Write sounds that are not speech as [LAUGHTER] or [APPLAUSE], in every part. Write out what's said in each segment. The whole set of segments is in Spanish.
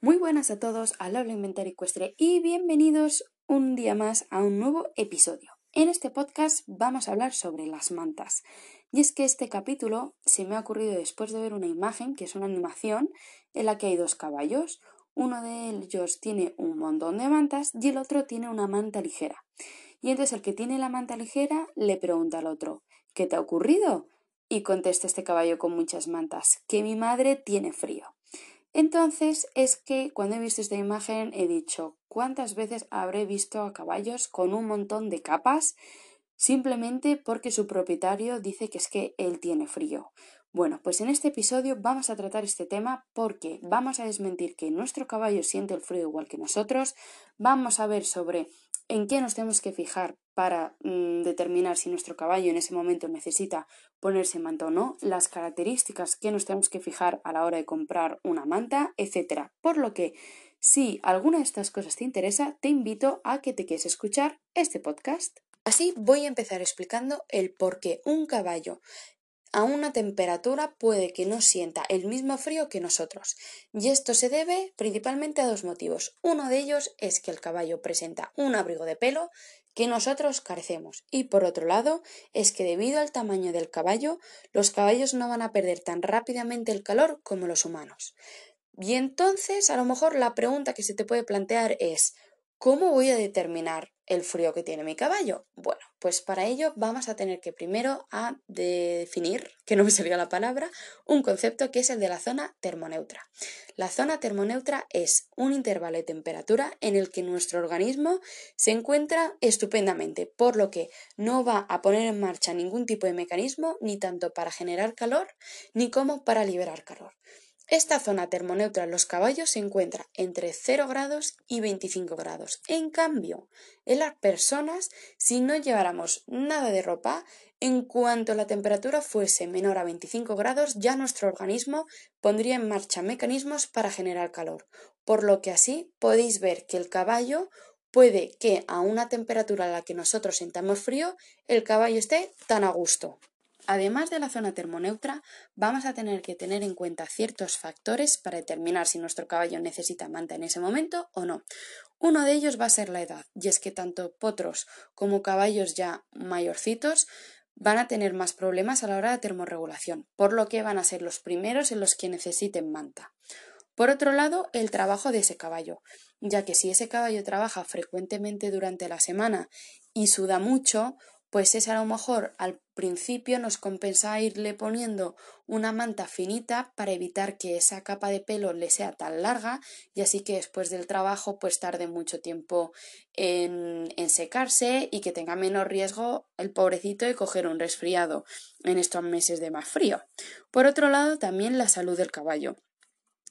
Muy buenas a todos al Habla Inventario Ecuestre y bienvenidos un día más a un nuevo episodio. En este podcast vamos a hablar sobre las mantas. Y es que este capítulo se me ha ocurrido después de ver una imagen, que es una animación, en la que hay dos caballos. Uno de ellos tiene un montón de mantas y el otro tiene una manta ligera. Y entonces el que tiene la manta ligera le pregunta al otro ¿Qué te ha ocurrido? Y contesta este caballo con muchas mantas que mi madre tiene frío. Entonces es que cuando he visto esta imagen he dicho cuántas veces habré visto a caballos con un montón de capas simplemente porque su propietario dice que es que él tiene frío. Bueno, pues en este episodio vamos a tratar este tema porque vamos a desmentir que nuestro caballo siente el frío igual que nosotros, vamos a ver sobre en qué nos tenemos que fijar para mm, determinar si nuestro caballo en ese momento necesita ponerse manta o no, las características que nos tenemos que fijar a la hora de comprar una manta, etc. Por lo que, si alguna de estas cosas te interesa, te invito a que te quieras escuchar este podcast. Así voy a empezar explicando el por qué un caballo a una temperatura puede que no sienta el mismo frío que nosotros, y esto se debe principalmente a dos motivos. Uno de ellos es que el caballo presenta un abrigo de pelo que nosotros carecemos, y por otro lado es que debido al tamaño del caballo, los caballos no van a perder tan rápidamente el calor como los humanos. Y entonces, a lo mejor la pregunta que se te puede plantear es ¿Cómo voy a determinar el frío que tiene mi caballo? Bueno, pues para ello vamos a tener que primero a definir, que no me salía la palabra, un concepto que es el de la zona termoneutra. La zona termoneutra es un intervalo de temperatura en el que nuestro organismo se encuentra estupendamente, por lo que no va a poner en marcha ningún tipo de mecanismo ni tanto para generar calor ni como para liberar calor. Esta zona termoneutra en los caballos se encuentra entre 0 grados y 25 grados. En cambio, en las personas, si no lleváramos nada de ropa, en cuanto la temperatura fuese menor a 25 grados, ya nuestro organismo pondría en marcha mecanismos para generar calor, por lo que así podéis ver que el caballo puede que a una temperatura a la que nosotros sentamos frío, el caballo esté tan a gusto. Además de la zona termoneutra, vamos a tener que tener en cuenta ciertos factores para determinar si nuestro caballo necesita manta en ese momento o no. Uno de ellos va a ser la edad, y es que tanto potros como caballos ya mayorcitos van a tener más problemas a la hora de termorregulación, por lo que van a ser los primeros en los que necesiten manta. Por otro lado, el trabajo de ese caballo, ya que si ese caballo trabaja frecuentemente durante la semana y suda mucho, pues es a lo mejor al principio nos compensa irle poniendo una manta finita para evitar que esa capa de pelo le sea tan larga y así que después del trabajo pues tarde mucho tiempo en, en secarse y que tenga menos riesgo el pobrecito de coger un resfriado en estos meses de más frío. Por otro lado también la salud del caballo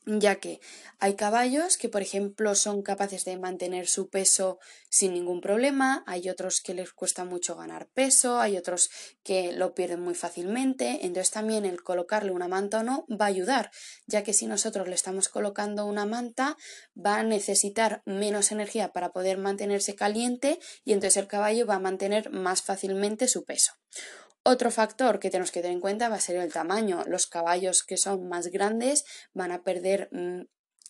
ya que hay caballos que, por ejemplo, son capaces de mantener su peso sin ningún problema, hay otros que les cuesta mucho ganar peso, hay otros que lo pierden muy fácilmente, entonces también el colocarle una manta o no va a ayudar, ya que si nosotros le estamos colocando una manta va a necesitar menos energía para poder mantenerse caliente y entonces el caballo va a mantener más fácilmente su peso. Otro factor que tenemos que tener en cuenta va a ser el tamaño. Los caballos que son más grandes van a perder mm,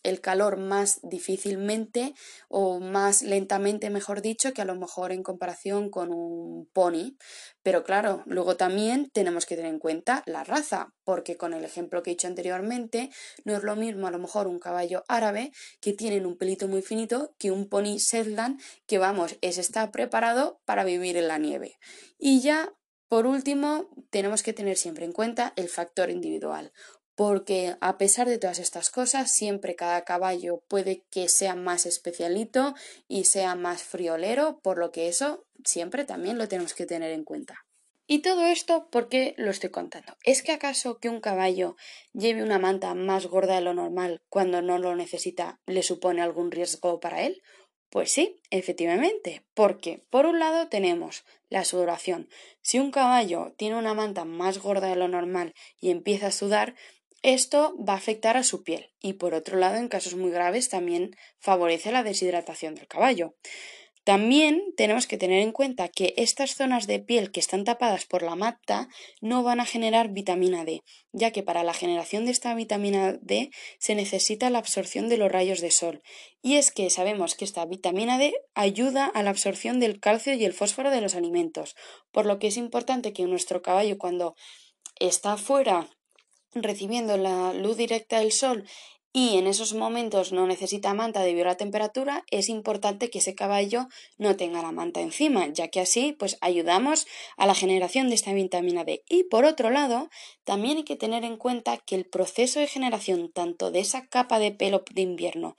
el calor más difícilmente o más lentamente, mejor dicho, que a lo mejor en comparación con un pony. Pero claro, luego también tenemos que tener en cuenta la raza, porque con el ejemplo que he dicho anteriormente, no es lo mismo a lo mejor un caballo árabe que tienen un pelito muy finito que un pony Shetland que vamos, es está preparado para vivir en la nieve. Y ya por último, tenemos que tener siempre en cuenta el factor individual, porque a pesar de todas estas cosas, siempre cada caballo puede que sea más especialito y sea más friolero, por lo que eso siempre también lo tenemos que tener en cuenta. Y todo esto, ¿por qué lo estoy contando? ¿Es que acaso que un caballo lleve una manta más gorda de lo normal cuando no lo necesita le supone algún riesgo para él? Pues sí, efectivamente, porque por un lado tenemos la sudoración. Si un caballo tiene una manta más gorda de lo normal y empieza a sudar, esto va a afectar a su piel y por otro lado, en casos muy graves, también favorece la deshidratación del caballo. También tenemos que tener en cuenta que estas zonas de piel que están tapadas por la manta no van a generar vitamina D, ya que para la generación de esta vitamina D se necesita la absorción de los rayos de sol. Y es que sabemos que esta vitamina D ayuda a la absorción del calcio y el fósforo de los alimentos, por lo que es importante que nuestro caballo cuando está fuera recibiendo la luz directa del sol y en esos momentos no necesita manta debido a la temperatura, es importante que ese caballo no tenga la manta encima, ya que así pues ayudamos a la generación de esta vitamina D. Y por otro lado, también hay que tener en cuenta que el proceso de generación tanto de esa capa de pelo de invierno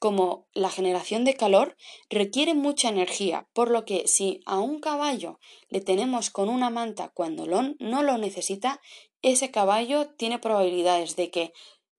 como la generación de calor requiere mucha energía, por lo que si a un caballo le tenemos con una manta cuando no lo necesita, ese caballo tiene probabilidades de que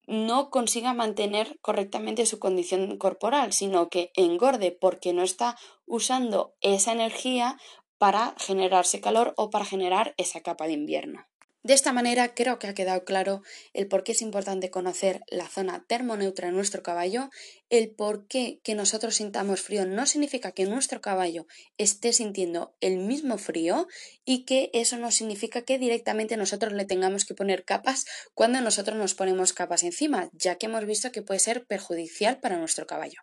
no consiga mantener correctamente su condición corporal, sino que engorde porque no está usando esa energía para generarse calor o para generar esa capa de invierno. De esta manera creo que ha quedado claro el por qué es importante conocer la zona termoneutra en nuestro caballo, el por qué que nosotros sintamos frío no significa que nuestro caballo esté sintiendo el mismo frío y que eso no significa que directamente nosotros le tengamos que poner capas cuando nosotros nos ponemos capas encima, ya que hemos visto que puede ser perjudicial para nuestro caballo.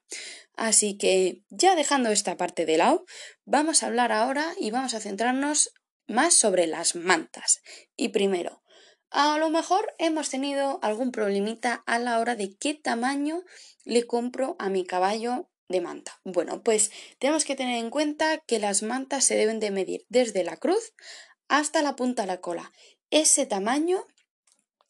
Así que ya dejando esta parte de lado, vamos a hablar ahora y vamos a centrarnos más sobre las mantas. Y primero, a lo mejor hemos tenido algún problemita a la hora de qué tamaño le compro a mi caballo de manta. Bueno, pues tenemos que tener en cuenta que las mantas se deben de medir desde la cruz hasta la punta de la cola. Ese tamaño,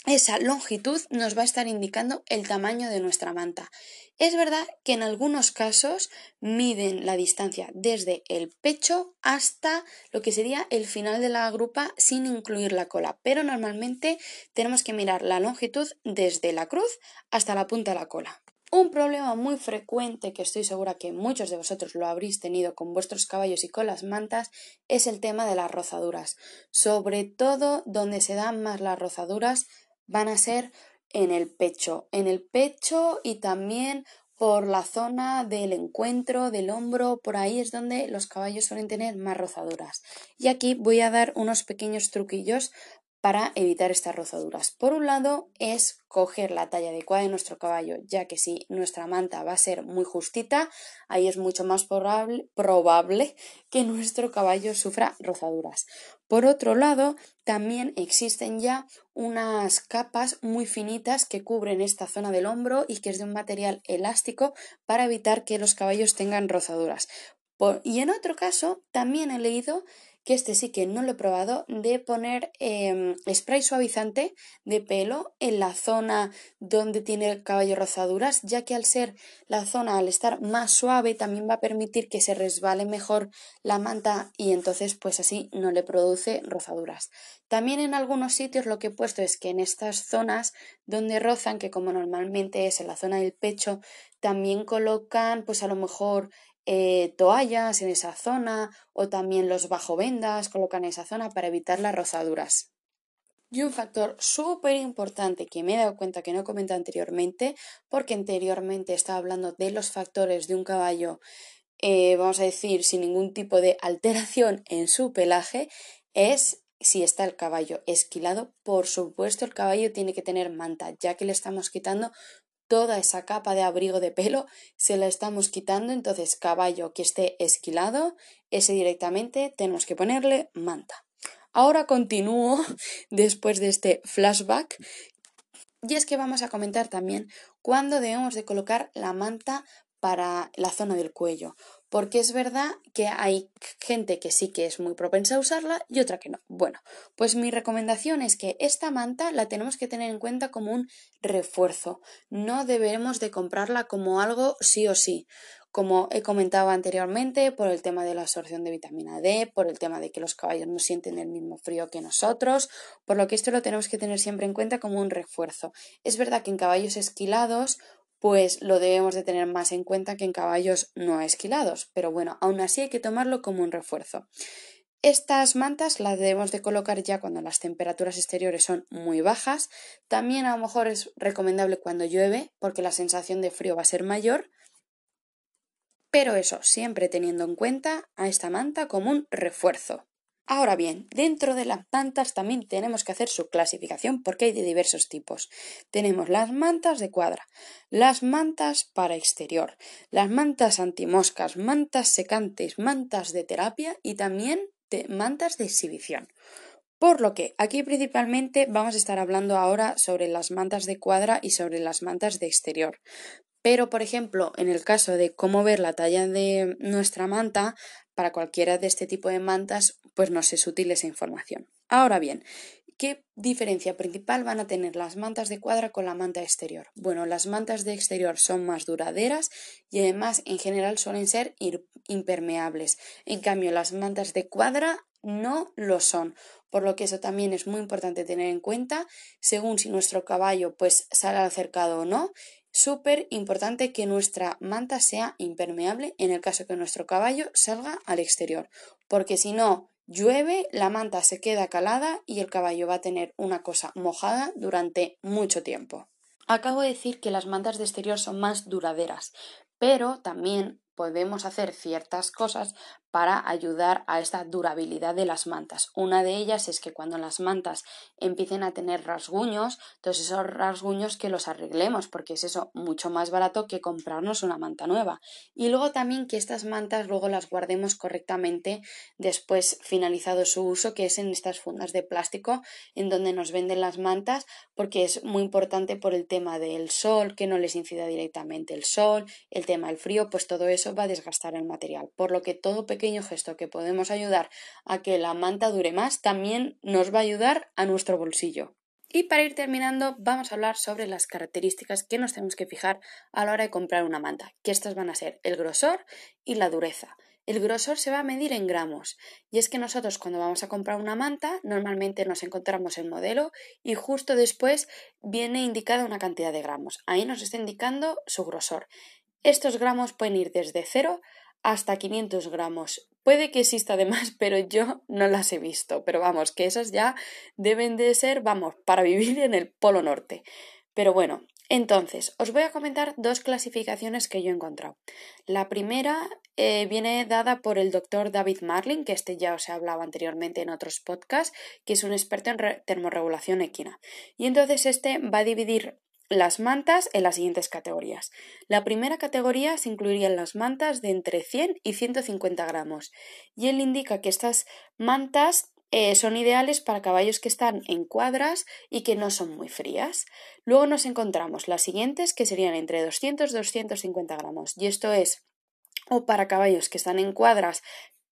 esa longitud nos va a estar indicando el tamaño de nuestra manta. Es verdad que en algunos casos miden la distancia desde el pecho hasta lo que sería el final de la grupa sin incluir la cola, pero normalmente tenemos que mirar la longitud desde la cruz hasta la punta de la cola. Un problema muy frecuente que estoy segura que muchos de vosotros lo habréis tenido con vuestros caballos y con las mantas es el tema de las rozaduras. Sobre todo donde se dan más las rozaduras van a ser en el pecho, en el pecho y también por la zona del encuentro, del hombro, por ahí es donde los caballos suelen tener más rozaduras. Y aquí voy a dar unos pequeños truquillos para evitar estas rozaduras. Por un lado es coger la talla adecuada de nuestro caballo, ya que si nuestra manta va a ser muy justita, ahí es mucho más probable, probable que nuestro caballo sufra rozaduras. Por otro lado, también existen ya unas capas muy finitas que cubren esta zona del hombro y que es de un material elástico para evitar que los caballos tengan rozaduras. y en otro caso, también he leído que este sí que no lo he probado, de poner em, spray suavizante de pelo en la zona donde tiene el caballo rozaduras, ya que al ser la zona, al estar más suave, también va a permitir que se resbale mejor la manta y entonces pues así no le produce rozaduras. También en algunos sitios lo que he puesto es que en estas zonas donde rozan, que como normalmente es en la zona del pecho, también colocan pues a lo mejor eh, toallas en esa zona o también los bajovendas colocan en esa zona para evitar las rozaduras. Y un factor súper importante que me he dado cuenta que no he comentado anteriormente, porque anteriormente estaba hablando de los factores de un caballo, eh, vamos a decir, sin ningún tipo de alteración en su pelaje, es si está el caballo esquilado. Por supuesto, el caballo tiene que tener manta, ya que le estamos quitando toda esa capa de abrigo de pelo se la estamos quitando, entonces caballo que esté esquilado, ese directamente tenemos que ponerle manta. Ahora continúo [LAUGHS] después de este flashback y es que vamos a comentar también cuándo debemos de colocar la manta para la zona del cuello porque es verdad que hay gente que sí que es muy propensa a usarla y otra que no. Bueno, pues mi recomendación es que esta manta la tenemos que tener en cuenta como un refuerzo, no debemos de comprarla como algo sí o sí. Como he comentado anteriormente, por el tema de la absorción de vitamina D, por el tema de que los caballos no sienten el mismo frío que nosotros, por lo que esto lo tenemos que tener siempre en cuenta como un refuerzo. Es verdad que en caballos esquilados pues lo debemos de tener más en cuenta que en caballos no esquilados, pero bueno, aún así hay que tomarlo como un refuerzo. Estas mantas las debemos de colocar ya cuando las temperaturas exteriores son muy bajas. También a lo mejor es recomendable cuando llueve porque la sensación de frío va a ser mayor. pero eso, siempre teniendo en cuenta a esta manta como un refuerzo. Ahora bien, dentro de las mantas también tenemos que hacer su clasificación porque hay de diversos tipos. Tenemos las mantas de cuadra, las mantas para exterior, las mantas antimoscas, mantas secantes, mantas de terapia y también mantas de exhibición. Por lo que aquí principalmente vamos a estar hablando ahora sobre las mantas de cuadra y sobre las mantas de exterior. Pero, por ejemplo, en el caso de cómo ver la talla de nuestra manta, para cualquiera de este tipo de mantas, pues nos es útil esa información. Ahora bien, ¿qué diferencia principal van a tener las mantas de cuadra con la manta exterior? Bueno, las mantas de exterior son más duraderas y además en general suelen ser impermeables. En cambio, las mantas de cuadra no lo son, por lo que eso también es muy importante tener en cuenta según si nuestro caballo pues sale al cercado o no Súper importante que nuestra manta sea impermeable en el caso que nuestro caballo salga al exterior, porque si no llueve, la manta se queda calada y el caballo va a tener una cosa mojada durante mucho tiempo. Acabo de decir que las mantas de exterior son más duraderas, pero también podemos hacer ciertas cosas para ayudar a esta durabilidad de las mantas. Una de ellas es que cuando las mantas empiecen a tener rasguños, todos esos rasguños que los arreglemos, porque es eso mucho más barato que comprarnos una manta nueva. Y luego también que estas mantas luego las guardemos correctamente después finalizado su uso, que es en estas fundas de plástico en donde nos venden las mantas, porque es muy importante por el tema del sol, que no les incida directamente el sol, el tema del frío, pues todo eso va a desgastar el material. Por lo que todo pequeño gesto que podemos ayudar a que la manta dure más, también nos va a ayudar a nuestro bolsillo. Y para ir terminando, vamos a hablar sobre las características que nos tenemos que fijar a la hora de comprar una manta, que estas van a ser el grosor y la dureza. El grosor se va a medir en gramos y es que nosotros cuando vamos a comprar una manta normalmente nos encontramos el modelo y justo después viene indicada una cantidad de gramos. Ahí nos está indicando su grosor. Estos gramos pueden ir desde 0 hasta 500 gramos. Puede que exista de más, [LAUGHS] pero yo no las he visto. Pero vamos, que esas ya deben de ser, vamos, para vivir en el Polo Norte. Pero bueno, entonces, os voy a comentar dos clasificaciones que yo he encontrado. La primera eh, viene dada por el doctor David Marlin, que este ya os he hablado anteriormente en otros podcasts, que es un experto en termorregulación equina. Y entonces este va a dividir las mantas en las siguientes categorías. La primera categoría se incluirían las mantas de entre 100 y 150 gramos y él indica que estas mantas eh, son ideales para caballos que están en cuadras y que no son muy frías. Luego nos encontramos las siguientes que serían entre 200 y 250 gramos y esto es o para caballos que están en cuadras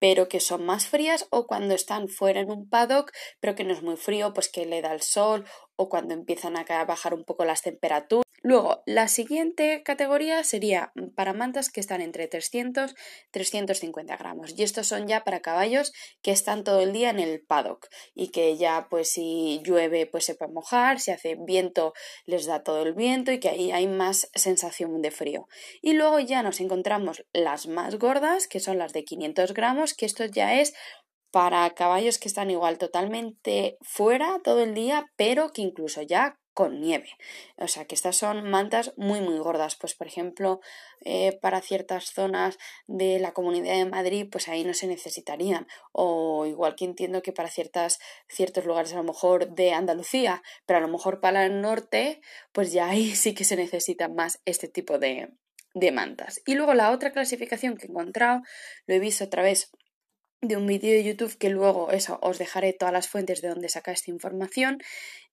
pero que son más frías o cuando están fuera en un paddock pero que no es muy frío pues que le da el sol o cuando empiezan a bajar un poco las temperaturas. Luego, la siguiente categoría sería para mantas que están entre 300 y 350 gramos. Y estos son ya para caballos que están todo el día en el paddock y que ya, pues, si llueve, pues se puede mojar, si hace viento, les da todo el viento y que ahí hay más sensación de frío. Y luego ya nos encontramos las más gordas, que son las de 500 gramos, que esto ya es para caballos que están igual totalmente fuera todo el día, pero que incluso ya con nieve. O sea que estas son mantas muy muy gordas. Pues por ejemplo, eh, para ciertas zonas de la comunidad de Madrid, pues ahí no se necesitarían. O igual que entiendo que para ciertas, ciertos lugares a lo mejor de Andalucía, pero a lo mejor para el norte, pues ya ahí [LAUGHS] sí que se necesitan más este tipo de, de mantas. Y luego la otra clasificación que he encontrado, lo he visto otra vez de un vídeo de YouTube que luego eso os dejaré todas las fuentes de donde saca esta información.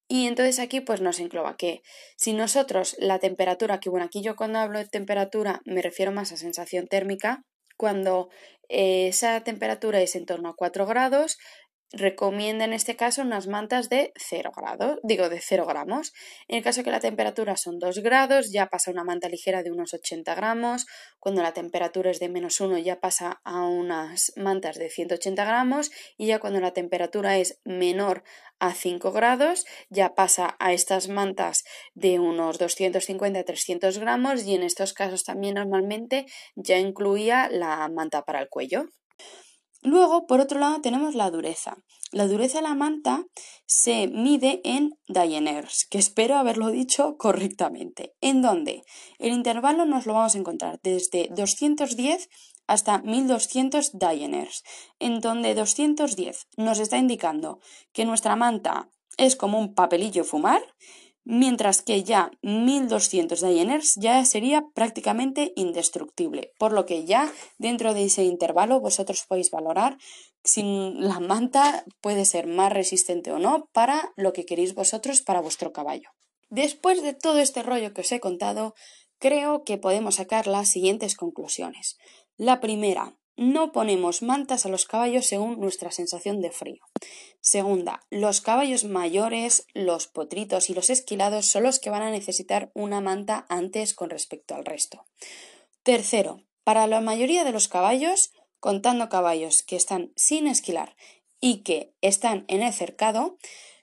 Y entonces aquí pues nos engloba que si nosotros la temperatura, que bueno, aquí yo cuando hablo de temperatura me refiero más a sensación térmica, cuando eh, esa temperatura es en torno a 4 grados, recomienda en este caso unas mantas de 0 grados, digo de 0 gramos. En el caso que la temperatura son 2 grados, ya pasa una manta ligera de unos 80 gramos. Cuando la temperatura es de menos 1, ya pasa a unas mantas de 180 gramos. Y ya cuando la temperatura es menor a 5 grados, ya pasa a estas mantas de unos 250-300 gramos. Y en estos casos también normalmente ya incluía la manta para el cuello. Luego, por otro lado, tenemos la dureza. La dureza de la manta se mide en Dyeners, que espero haberlo dicho correctamente. ¿En dónde? El intervalo nos lo vamos a encontrar desde 210 hasta 1200 Dyeners, en donde 210 nos está indicando que nuestra manta es como un papelillo fumar mientras que ya 1200 Dyeners ya sería prácticamente indestructible, por lo que ya dentro de ese intervalo vosotros podéis valorar si la manta puede ser más resistente o no para lo que queréis vosotros para vuestro caballo. Después de todo este rollo que os he contado, creo que podemos sacar las siguientes conclusiones. La primera, no ponemos mantas a los caballos según nuestra sensación de frío. Segunda, los caballos mayores, los potritos y los esquilados son los que van a necesitar una manta antes con respecto al resto. Tercero, para la mayoría de los caballos, contando caballos que están sin esquilar y que están en el cercado,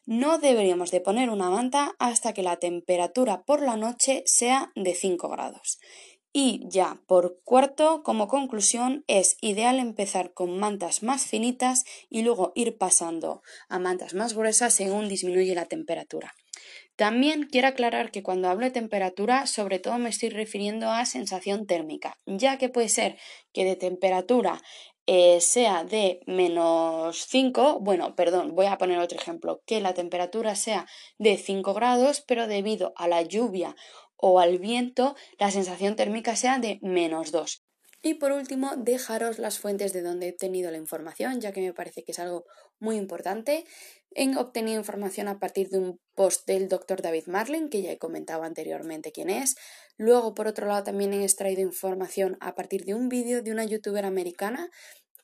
no deberíamos de poner una manta hasta que la temperatura por la noche sea de 5 grados. Y ya, por cuarto, como conclusión, es ideal empezar con mantas más finitas y luego ir pasando a mantas más gruesas según disminuye la temperatura. También quiero aclarar que cuando hablo de temperatura, sobre todo me estoy refiriendo a sensación térmica, ya que puede ser que de temperatura eh, sea de menos 5, bueno, perdón, voy a poner otro ejemplo, que la temperatura sea de 5 grados, pero debido a la lluvia o al viento la sensación térmica sea de menos 2. Y por último, dejaros las fuentes de donde he obtenido la información, ya que me parece que es algo muy importante. He obtenido información a partir de un post del doctor David Marlin, que ya he comentado anteriormente quién es. Luego, por otro lado, también he extraído información a partir de un vídeo de una youtuber americana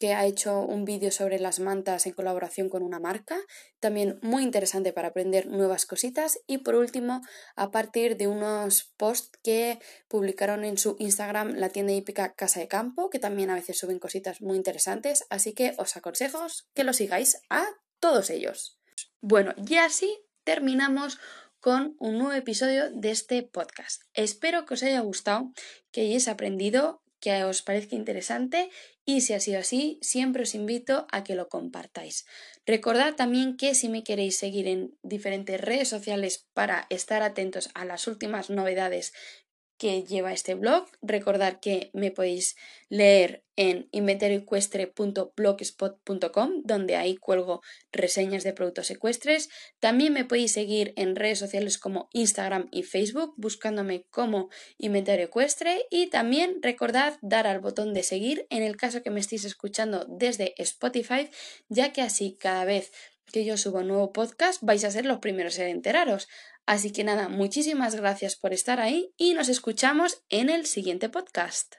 que ha hecho un vídeo sobre las mantas en colaboración con una marca, también muy interesante para aprender nuevas cositas y por último a partir de unos posts que publicaron en su Instagram la tienda hípica Casa de Campo, que también a veces suben cositas muy interesantes, así que os aconsejo que lo sigáis a todos ellos. Bueno, y así terminamos con un nuevo episodio de este podcast. Espero que os haya gustado, que hayáis aprendido que os parezca interesante y si ha sido así, siempre os invito a que lo compartáis. Recordad también que si me queréis seguir en diferentes redes sociales para estar atentos a las últimas novedades que lleva este blog. Recordad que me podéis leer en inventarioecuestre.blogspot.com, donde ahí cuelgo reseñas de productos ecuestres. También me podéis seguir en redes sociales como Instagram y Facebook, buscándome como Inventario Ecuestre. Y también recordad dar al botón de seguir en el caso que me estéis escuchando desde Spotify, ya que así cada vez que yo subo un nuevo podcast vais a ser los primeros en enteraros. Así que nada, muchísimas gracias por estar ahí y nos escuchamos en el siguiente podcast.